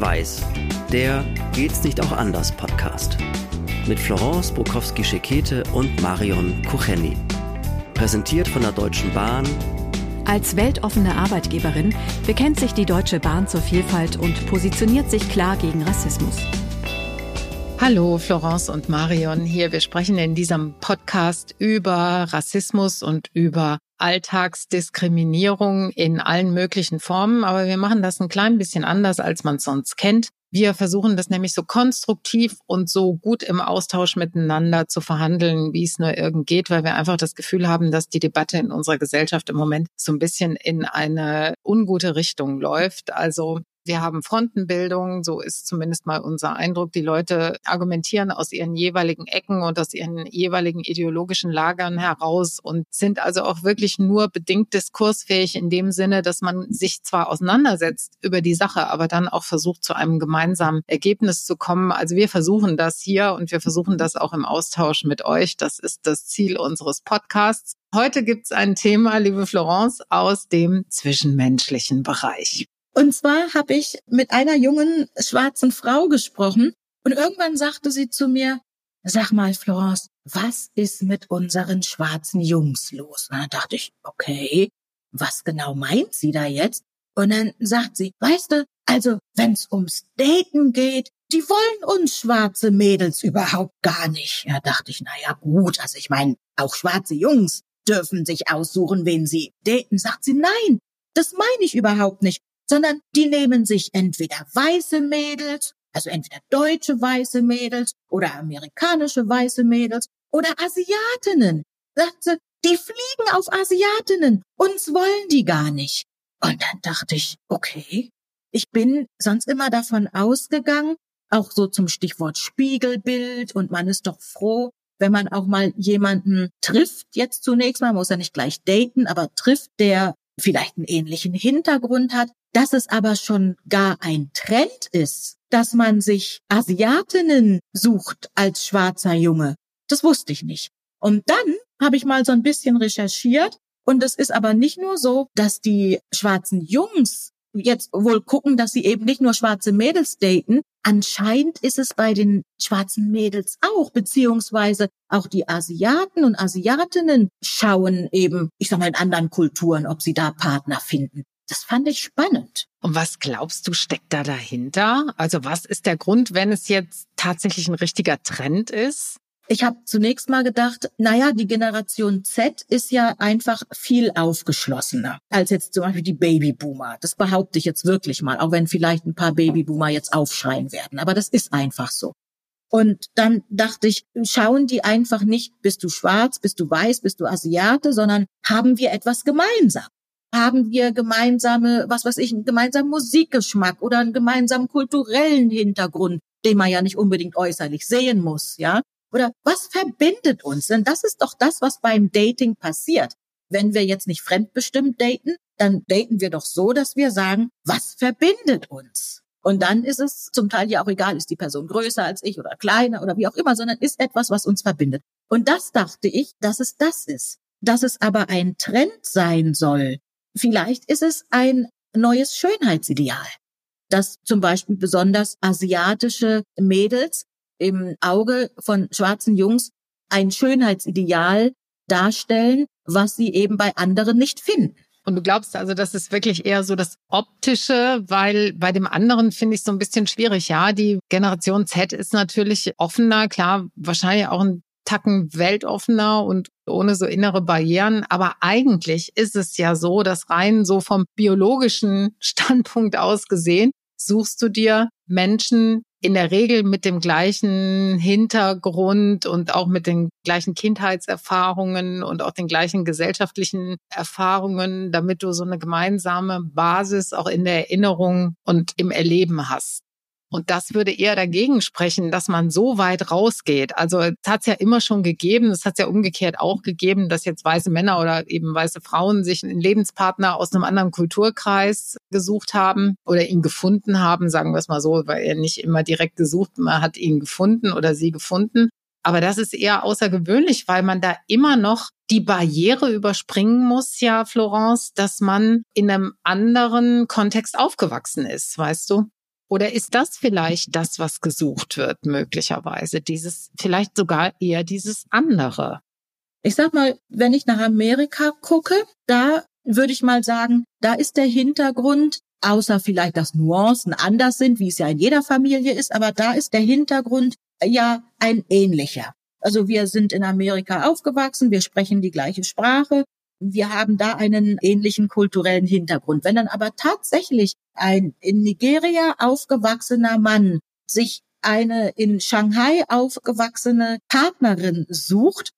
Schwarz-Weiß, der Geht's nicht auch anders Podcast. Mit Florence Bukowski-Schekete und Marion Kucheni. Präsentiert von der Deutschen Bahn. Als weltoffene Arbeitgeberin bekennt sich die Deutsche Bahn zur Vielfalt und positioniert sich klar gegen Rassismus. Hallo, Florence und Marion hier. Wir sprechen in diesem Podcast über Rassismus und über Alltagsdiskriminierung in allen möglichen Formen, aber wir machen das ein klein bisschen anders, als man es sonst kennt. Wir versuchen das nämlich so konstruktiv und so gut im Austausch miteinander zu verhandeln, wie es nur irgend geht, weil wir einfach das Gefühl haben, dass die Debatte in unserer Gesellschaft im Moment so ein bisschen in eine ungute Richtung läuft. Also wir haben Frontenbildung, so ist zumindest mal unser Eindruck. Die Leute argumentieren aus ihren jeweiligen Ecken und aus ihren jeweiligen ideologischen Lagern heraus und sind also auch wirklich nur bedingt diskursfähig in dem Sinne, dass man sich zwar auseinandersetzt über die Sache, aber dann auch versucht, zu einem gemeinsamen Ergebnis zu kommen. Also wir versuchen das hier und wir versuchen das auch im Austausch mit euch. Das ist das Ziel unseres Podcasts. Heute gibt es ein Thema, liebe Florence, aus dem zwischenmenschlichen Bereich. Und zwar habe ich mit einer jungen schwarzen Frau gesprochen und irgendwann sagte sie zu mir, sag mal, Florence, was ist mit unseren schwarzen Jungs los? Und dann dachte ich, okay, was genau meint sie da jetzt? Und dann sagt sie, weißt du, also wenn's ums Daten geht, die wollen uns schwarze Mädels überhaupt gar nicht. Ja, dachte ich, na ja, gut, also ich meine, auch schwarze Jungs dürfen sich aussuchen, wen sie daten. Sagt sie, nein, das meine ich überhaupt nicht sondern die nehmen sich entweder weiße Mädels, also entweder deutsche weiße Mädels oder amerikanische weiße Mädels oder Asiatinnen. Sagt sie, die fliegen auf Asiatinnen. Uns wollen die gar nicht. Und dann dachte ich, okay, ich bin sonst immer davon ausgegangen, auch so zum Stichwort Spiegelbild und man ist doch froh, wenn man auch mal jemanden trifft, jetzt zunächst mal, muss er nicht gleich daten, aber trifft, der vielleicht einen ähnlichen Hintergrund hat, dass es aber schon gar ein Trend ist, dass man sich Asiatinnen sucht als schwarzer Junge. Das wusste ich nicht. Und dann habe ich mal so ein bisschen recherchiert und es ist aber nicht nur so, dass die schwarzen Jungs jetzt wohl gucken, dass sie eben nicht nur schwarze Mädels daten. Anscheinend ist es bei den schwarzen Mädels auch, beziehungsweise auch die Asiaten und Asiatinnen schauen eben, ich sag mal, in anderen Kulturen, ob sie da Partner finden. Das fand ich spannend. Und was glaubst du, steckt da dahinter? Also was ist der Grund, wenn es jetzt tatsächlich ein richtiger Trend ist? Ich habe zunächst mal gedacht, naja, die Generation Z ist ja einfach viel aufgeschlossener als jetzt zum Beispiel die Babyboomer. Das behaupte ich jetzt wirklich mal, auch wenn vielleicht ein paar Babyboomer jetzt aufschreien werden. Aber das ist einfach so. Und dann dachte ich, schauen die einfach nicht, bist du schwarz, bist du weiß, bist du Asiate, sondern haben wir etwas gemeinsam haben wir gemeinsame, was weiß ich, einen gemeinsamen Musikgeschmack oder einen gemeinsamen kulturellen Hintergrund, den man ja nicht unbedingt äußerlich sehen muss, ja? Oder was verbindet uns? Denn das ist doch das, was beim Dating passiert. Wenn wir jetzt nicht fremdbestimmt daten, dann daten wir doch so, dass wir sagen, was verbindet uns? Und dann ist es zum Teil ja auch egal, ist die Person größer als ich oder kleiner oder wie auch immer, sondern ist etwas, was uns verbindet. Und das dachte ich, dass es das ist. Dass es aber ein Trend sein soll, Vielleicht ist es ein neues Schönheitsideal, dass zum Beispiel besonders asiatische Mädels im Auge von schwarzen Jungs ein Schönheitsideal darstellen, was sie eben bei anderen nicht finden. Und du glaubst also, das ist wirklich eher so das Optische, weil bei dem anderen finde ich es so ein bisschen schwierig. Ja, die Generation Z ist natürlich offener, klar, wahrscheinlich auch ein Tacken weltoffener und ohne so innere Barrieren. Aber eigentlich ist es ja so, dass rein so vom biologischen Standpunkt aus gesehen, suchst du dir Menschen in der Regel mit dem gleichen Hintergrund und auch mit den gleichen Kindheitserfahrungen und auch den gleichen gesellschaftlichen Erfahrungen, damit du so eine gemeinsame Basis auch in der Erinnerung und im Erleben hast. Und das würde eher dagegen sprechen, dass man so weit rausgeht. Also es hat es ja immer schon gegeben, es hat es ja umgekehrt auch gegeben, dass jetzt weiße Männer oder eben weiße Frauen sich einen Lebenspartner aus einem anderen Kulturkreis gesucht haben oder ihn gefunden haben, sagen wir es mal so, weil er nicht immer direkt gesucht, man hat ihn gefunden oder sie gefunden. Aber das ist eher außergewöhnlich, weil man da immer noch die Barriere überspringen muss, ja, Florence, dass man in einem anderen Kontext aufgewachsen ist, weißt du? Oder ist das vielleicht das, was gesucht wird, möglicherweise? Dieses, vielleicht sogar eher dieses andere? Ich sag mal, wenn ich nach Amerika gucke, da würde ich mal sagen, da ist der Hintergrund, außer vielleicht, dass Nuancen anders sind, wie es ja in jeder Familie ist, aber da ist der Hintergrund ja ein ähnlicher. Also wir sind in Amerika aufgewachsen, wir sprechen die gleiche Sprache, wir haben da einen ähnlichen kulturellen Hintergrund. Wenn dann aber tatsächlich ein in Nigeria aufgewachsener Mann sich eine in Shanghai aufgewachsene Partnerin sucht,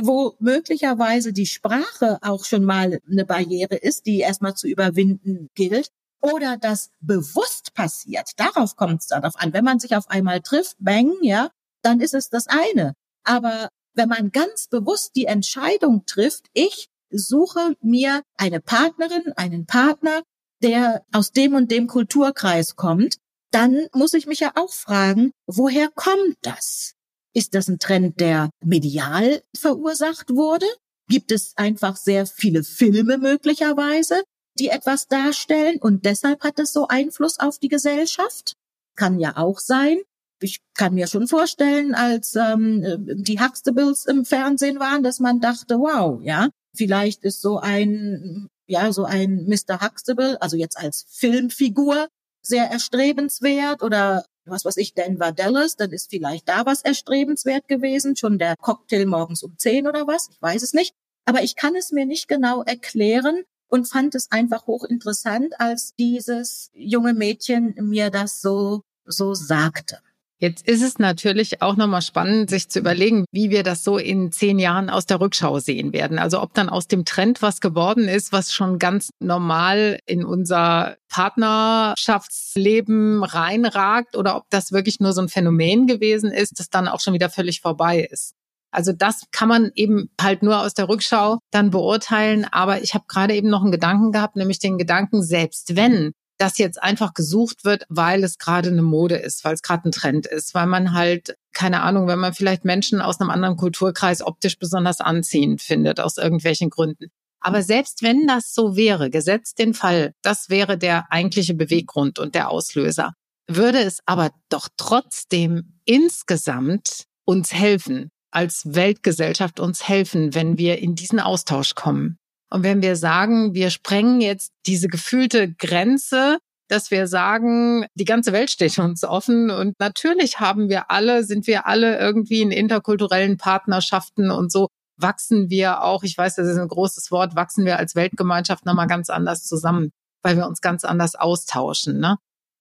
wo möglicherweise die Sprache auch schon mal eine Barriere ist, die erstmal zu überwinden gilt, oder das bewusst passiert, darauf kommt es darauf an. Wenn man sich auf einmal trifft, bang, ja, dann ist es das eine. Aber wenn man ganz bewusst die Entscheidung trifft, ich suche mir eine Partnerin, einen Partner, der aus dem und dem Kulturkreis kommt, dann muss ich mich ja auch fragen, woher kommt das? Ist das ein Trend, der medial verursacht wurde? Gibt es einfach sehr viele Filme möglicherweise, die etwas darstellen und deshalb hat es so Einfluss auf die Gesellschaft? Kann ja auch sein. Ich kann mir schon vorstellen, als ähm, die Huxtables im Fernsehen waren, dass man dachte, wow, ja, Vielleicht ist so ein, ja, so ein Mr. Huxtable, also jetzt als Filmfigur, sehr erstrebenswert oder was weiß ich, Denver Dallas, dann ist vielleicht da was erstrebenswert gewesen, schon der Cocktail morgens um zehn oder was, ich weiß es nicht. Aber ich kann es mir nicht genau erklären und fand es einfach hochinteressant, als dieses junge Mädchen mir das so, so sagte. Jetzt ist es natürlich auch nochmal spannend, sich zu überlegen, wie wir das so in zehn Jahren aus der Rückschau sehen werden. Also ob dann aus dem Trend was geworden ist, was schon ganz normal in unser Partnerschaftsleben reinragt oder ob das wirklich nur so ein Phänomen gewesen ist, das dann auch schon wieder völlig vorbei ist. Also das kann man eben halt nur aus der Rückschau dann beurteilen. Aber ich habe gerade eben noch einen Gedanken gehabt, nämlich den Gedanken, selbst wenn das jetzt einfach gesucht wird, weil es gerade eine Mode ist, weil es gerade ein Trend ist, weil man halt, keine Ahnung, wenn man vielleicht Menschen aus einem anderen Kulturkreis optisch besonders anziehend findet, aus irgendwelchen Gründen. Aber selbst wenn das so wäre, gesetzt den Fall, das wäre der eigentliche Beweggrund und der Auslöser, würde es aber doch trotzdem insgesamt uns helfen, als Weltgesellschaft uns helfen, wenn wir in diesen Austausch kommen. Und wenn wir sagen, wir sprengen jetzt diese gefühlte Grenze, dass wir sagen, die ganze Welt steht uns offen und natürlich haben wir alle, sind wir alle irgendwie in interkulturellen Partnerschaften und so wachsen wir auch, ich weiß, das ist ein großes Wort, wachsen wir als Weltgemeinschaft nochmal ganz anders zusammen, weil wir uns ganz anders austauschen. Ne?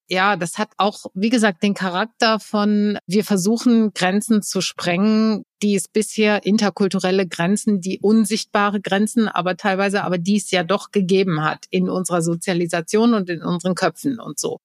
Ja, das hat auch, wie gesagt, den Charakter von, wir versuchen Grenzen zu sprengen, die es bisher interkulturelle Grenzen, die unsichtbare Grenzen, aber teilweise, aber die es ja doch gegeben hat in unserer Sozialisation und in unseren Köpfen und so.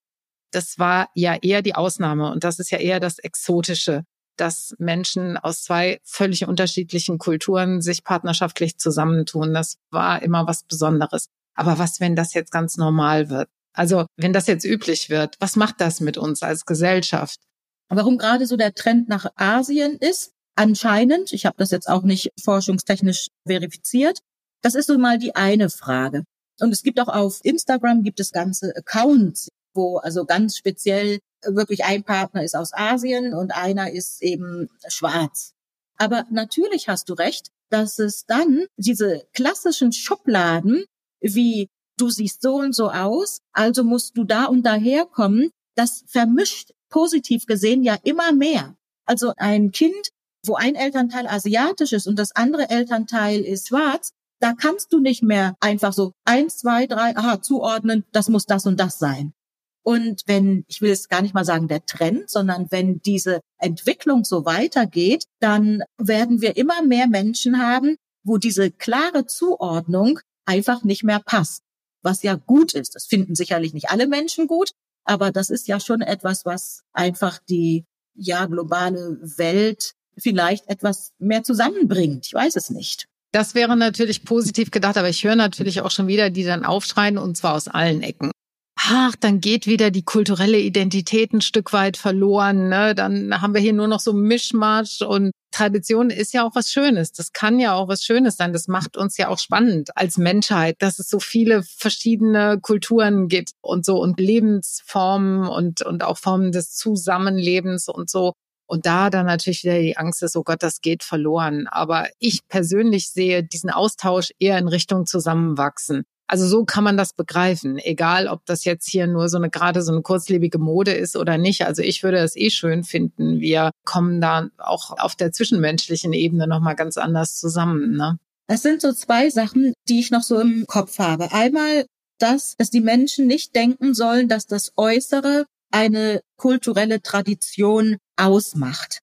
Das war ja eher die Ausnahme und das ist ja eher das Exotische, dass Menschen aus zwei völlig unterschiedlichen Kulturen sich partnerschaftlich zusammentun. Das war immer was Besonderes. Aber was, wenn das jetzt ganz normal wird? Also wenn das jetzt üblich wird, was macht das mit uns als Gesellschaft? Warum gerade so der Trend nach Asien ist, anscheinend, ich habe das jetzt auch nicht forschungstechnisch verifiziert, das ist so mal die eine Frage. Und es gibt auch auf Instagram gibt es ganze Accounts, wo also ganz speziell wirklich ein Partner ist aus Asien und einer ist eben schwarz. Aber natürlich hast du recht, dass es dann diese klassischen Schubladen wie du siehst so und so aus, also musst du da und daher kommen. Das vermischt positiv gesehen ja immer mehr. Also ein Kind, wo ein Elternteil asiatisch ist und das andere Elternteil ist schwarz, da kannst du nicht mehr einfach so eins, zwei, drei, aha, zuordnen, das muss das und das sein. Und wenn, ich will jetzt gar nicht mal sagen der Trend, sondern wenn diese Entwicklung so weitergeht, dann werden wir immer mehr Menschen haben, wo diese klare Zuordnung einfach nicht mehr passt was ja gut ist. Das finden sicherlich nicht alle Menschen gut, aber das ist ja schon etwas, was einfach die ja globale Welt vielleicht etwas mehr zusammenbringt. Ich weiß es nicht. Das wäre natürlich positiv gedacht, aber ich höre natürlich auch schon wieder die dann aufschreien und zwar aus allen Ecken. Ach, dann geht wieder die kulturelle Identität ein Stück weit verloren. Ne? Dann haben wir hier nur noch so Mischmasch und Tradition ist ja auch was Schönes. Das kann ja auch was Schönes sein. Das macht uns ja auch spannend als Menschheit, dass es so viele verschiedene Kulturen gibt und so und Lebensformen und, und auch Formen des Zusammenlebens und so. Und da dann natürlich wieder die Angst ist, oh Gott, das geht verloren. Aber ich persönlich sehe diesen Austausch eher in Richtung Zusammenwachsen. Also so kann man das begreifen, egal ob das jetzt hier nur so eine gerade so eine kurzlebige Mode ist oder nicht. Also ich würde es eh schön finden. Wir kommen da auch auf der zwischenmenschlichen Ebene nochmal ganz anders zusammen. Ne? Es sind so zwei Sachen, die ich noch so im Kopf habe. Einmal das, dass die Menschen nicht denken sollen, dass das Äußere eine kulturelle Tradition ausmacht.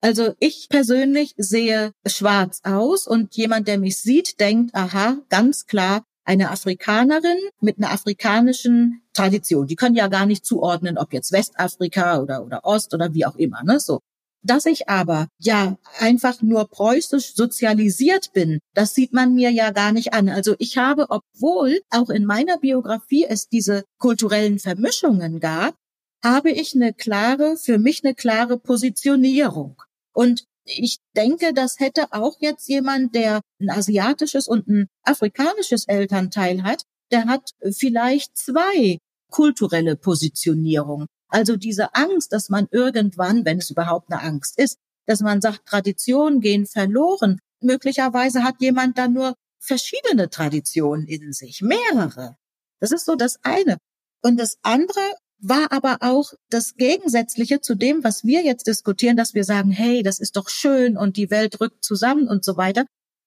Also ich persönlich sehe schwarz aus und jemand, der mich sieht, denkt, aha, ganz klar, eine Afrikanerin mit einer afrikanischen Tradition. Die können ja gar nicht zuordnen, ob jetzt Westafrika oder, oder Ost oder wie auch immer, ne, so. Dass ich aber ja einfach nur preußisch sozialisiert bin, das sieht man mir ja gar nicht an. Also ich habe, obwohl auch in meiner Biografie es diese kulturellen Vermischungen gab, habe ich eine klare, für mich eine klare Positionierung. Und ich denke, das hätte auch jetzt jemand, der ein asiatisches und ein afrikanisches Elternteil hat, der hat vielleicht zwei kulturelle Positionierungen. Also diese Angst, dass man irgendwann, wenn es überhaupt eine Angst ist, dass man sagt, Traditionen gehen verloren. Möglicherweise hat jemand dann nur verschiedene Traditionen in sich, mehrere. Das ist so das eine. Und das andere, war aber auch das Gegensätzliche zu dem, was wir jetzt diskutieren, dass wir sagen, hey, das ist doch schön und die Welt rückt zusammen und so weiter.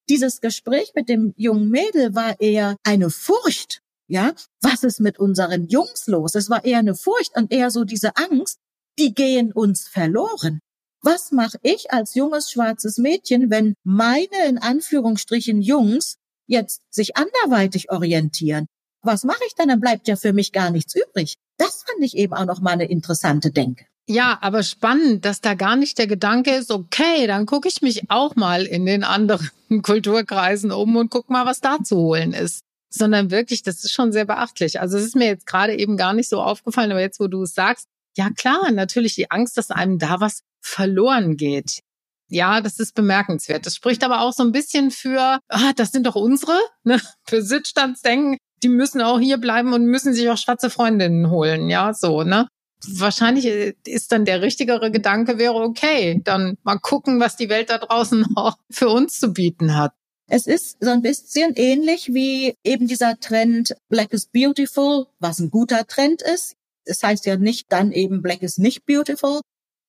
Dieses Gespräch mit dem jungen Mädel war eher eine Furcht. Ja, was ist mit unseren Jungs los? Es war eher eine Furcht und eher so diese Angst, die gehen uns verloren. Was mache ich als junges schwarzes Mädchen, wenn meine in Anführungsstrichen Jungs jetzt sich anderweitig orientieren? Was mache ich dann? Dann bleibt ja für mich gar nichts übrig. Das fand ich eben auch noch mal eine interessante Denke. Ja, aber spannend, dass da gar nicht der Gedanke ist, okay, dann gucke ich mich auch mal in den anderen Kulturkreisen um und guck mal, was da zu holen ist. Sondern wirklich, das ist schon sehr beachtlich. Also es ist mir jetzt gerade eben gar nicht so aufgefallen, aber jetzt, wo du es sagst, ja klar, natürlich die Angst, dass einem da was verloren geht. Ja, das ist bemerkenswert. Das spricht aber auch so ein bisschen für, ah, das sind doch unsere, ne? für Sitzstandsdenken die müssen auch hier bleiben und müssen sich auch schwarze Freundinnen holen, ja, so, ne? Wahrscheinlich äh, ist dann der richtigere Gedanke wäre, okay, dann mal gucken, was die Welt da draußen auch für uns zu bieten hat. Es ist so ein bisschen ähnlich wie eben dieser Trend Black is beautiful, was ein guter Trend ist. Es heißt ja nicht dann eben Black is nicht beautiful,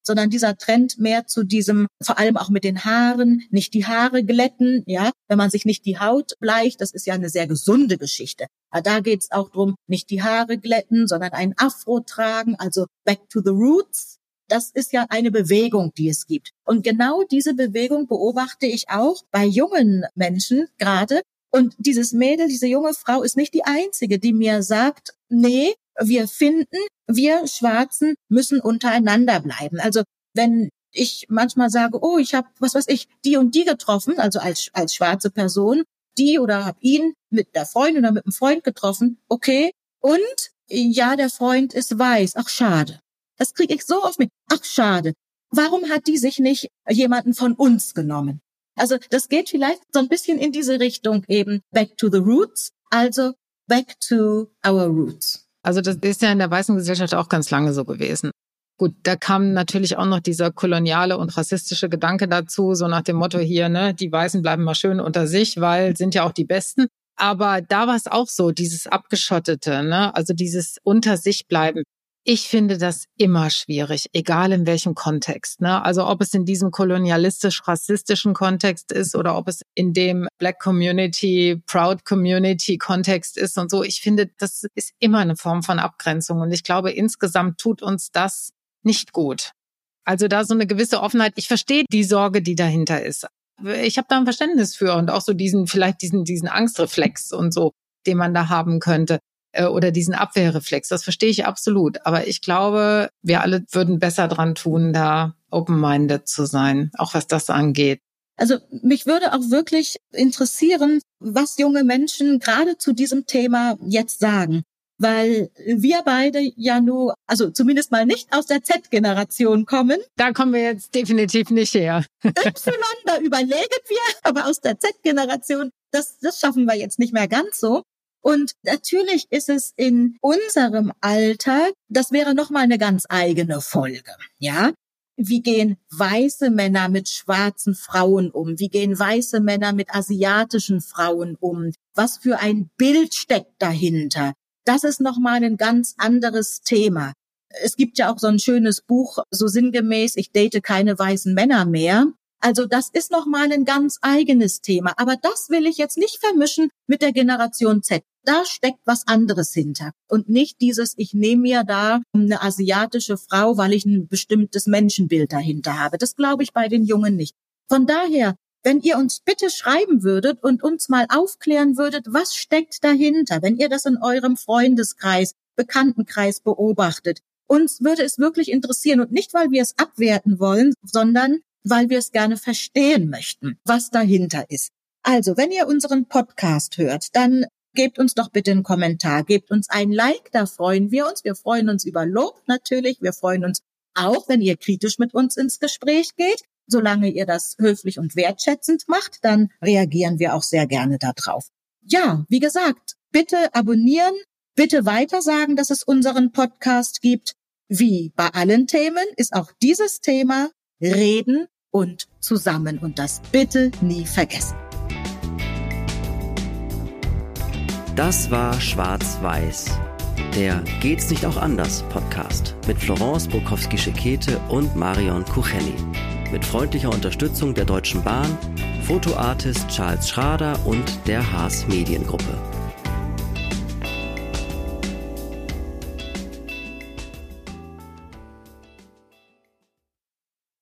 sondern dieser Trend mehr zu diesem, vor allem auch mit den Haaren, nicht die Haare glätten, ja, wenn man sich nicht die Haut bleicht, das ist ja eine sehr gesunde Geschichte. Aber da geht es auch drum, nicht die Haare glätten, sondern einen Afro tragen, also back to the roots. Das ist ja eine Bewegung, die es gibt. Und genau diese Bewegung beobachte ich auch bei jungen Menschen gerade. Und dieses Mädel, diese junge Frau ist nicht die einzige, die mir sagt, nee, wir finden, wir Schwarzen müssen untereinander bleiben. Also wenn ich manchmal sage, oh, ich habe, was weiß ich, die und die getroffen, also als, als schwarze Person, die oder habe ihn mit der Freundin oder mit einem Freund getroffen, okay, und ja, der Freund ist weiß, ach schade. Das kriege ich so oft mit, ach schade. Warum hat die sich nicht jemanden von uns genommen? Also das geht vielleicht so ein bisschen in diese Richtung eben back to the roots, also back to our roots. Also das ist ja in der weißen Gesellschaft auch ganz lange so gewesen. Gut, da kam natürlich auch noch dieser koloniale und rassistische Gedanke dazu, so nach dem Motto hier, ne, die Weißen bleiben mal schön unter sich, weil sind ja auch die Besten. Aber da war es auch so, dieses Abgeschottete, ne, also dieses unter sich bleiben. Ich finde das immer schwierig, egal in welchem Kontext. Ne? Also ob es in diesem kolonialistisch-rassistischen Kontext ist oder ob es in dem Black Community, Proud Community Kontext ist und so. Ich finde, das ist immer eine Form von Abgrenzung. Und ich glaube, insgesamt tut uns das nicht gut. Also da so eine gewisse Offenheit. Ich verstehe die Sorge, die dahinter ist. Ich habe da ein Verständnis für und auch so diesen, vielleicht diesen, diesen Angstreflex und so, den man da haben könnte. Äh, oder diesen Abwehrreflex. Das verstehe ich absolut. Aber ich glaube, wir alle würden besser dran tun, da open-minded zu sein, auch was das angeht. Also mich würde auch wirklich interessieren, was junge Menschen gerade zu diesem Thema jetzt sagen. weil wir beide ja nur, also zumindest mal nicht aus der Z-Generation kommen. Da kommen wir jetzt definitiv nicht her. y, da überlegen wir, aber aus der Z-Generation, das, das schaffen wir jetzt nicht mehr ganz so. Und natürlich ist es in unserem Alltag, das wäre nochmal eine ganz eigene Folge, ja. Wie gehen weiße Männer mit schwarzen Frauen um? Wie gehen weiße Männer mit asiatischen Frauen um? Was für ein Bild steckt dahinter? Das ist nochmal ein ganz anderes Thema. Es gibt ja auch so ein schönes Buch, so sinngemäß, ich date keine weißen Männer mehr. Also das ist nochmal ein ganz eigenes Thema. Aber das will ich jetzt nicht vermischen mit der Generation Z. Da steckt was anderes hinter. Und nicht dieses, ich nehme mir da eine asiatische Frau, weil ich ein bestimmtes Menschenbild dahinter habe. Das glaube ich bei den Jungen nicht. Von daher, wenn ihr uns bitte schreiben würdet und uns mal aufklären würdet, was steckt dahinter, wenn ihr das in eurem Freundeskreis, Bekanntenkreis beobachtet. Uns würde es wirklich interessieren und nicht, weil wir es abwerten wollen, sondern weil wir es gerne verstehen möchten, was dahinter ist. Also, wenn ihr unseren Podcast hört, dann gebt uns doch bitte einen Kommentar, gebt uns ein Like, da freuen wir uns. Wir freuen uns über Lob natürlich. Wir freuen uns auch, wenn ihr kritisch mit uns ins Gespräch geht. Solange ihr das höflich und wertschätzend macht, dann reagieren wir auch sehr gerne darauf. Ja, wie gesagt, bitte abonnieren, bitte weitersagen, dass es unseren Podcast gibt. Wie bei allen Themen ist auch dieses Thema Reden und zusammen und das bitte nie vergessen. Das war Schwarz-Weiß, der Geht's nicht auch anders Podcast mit Florence Bukowski-Schekete und Marion Kucheni. Mit freundlicher Unterstützung der Deutschen Bahn, Fotoartist Charles Schrader und der Haas Mediengruppe.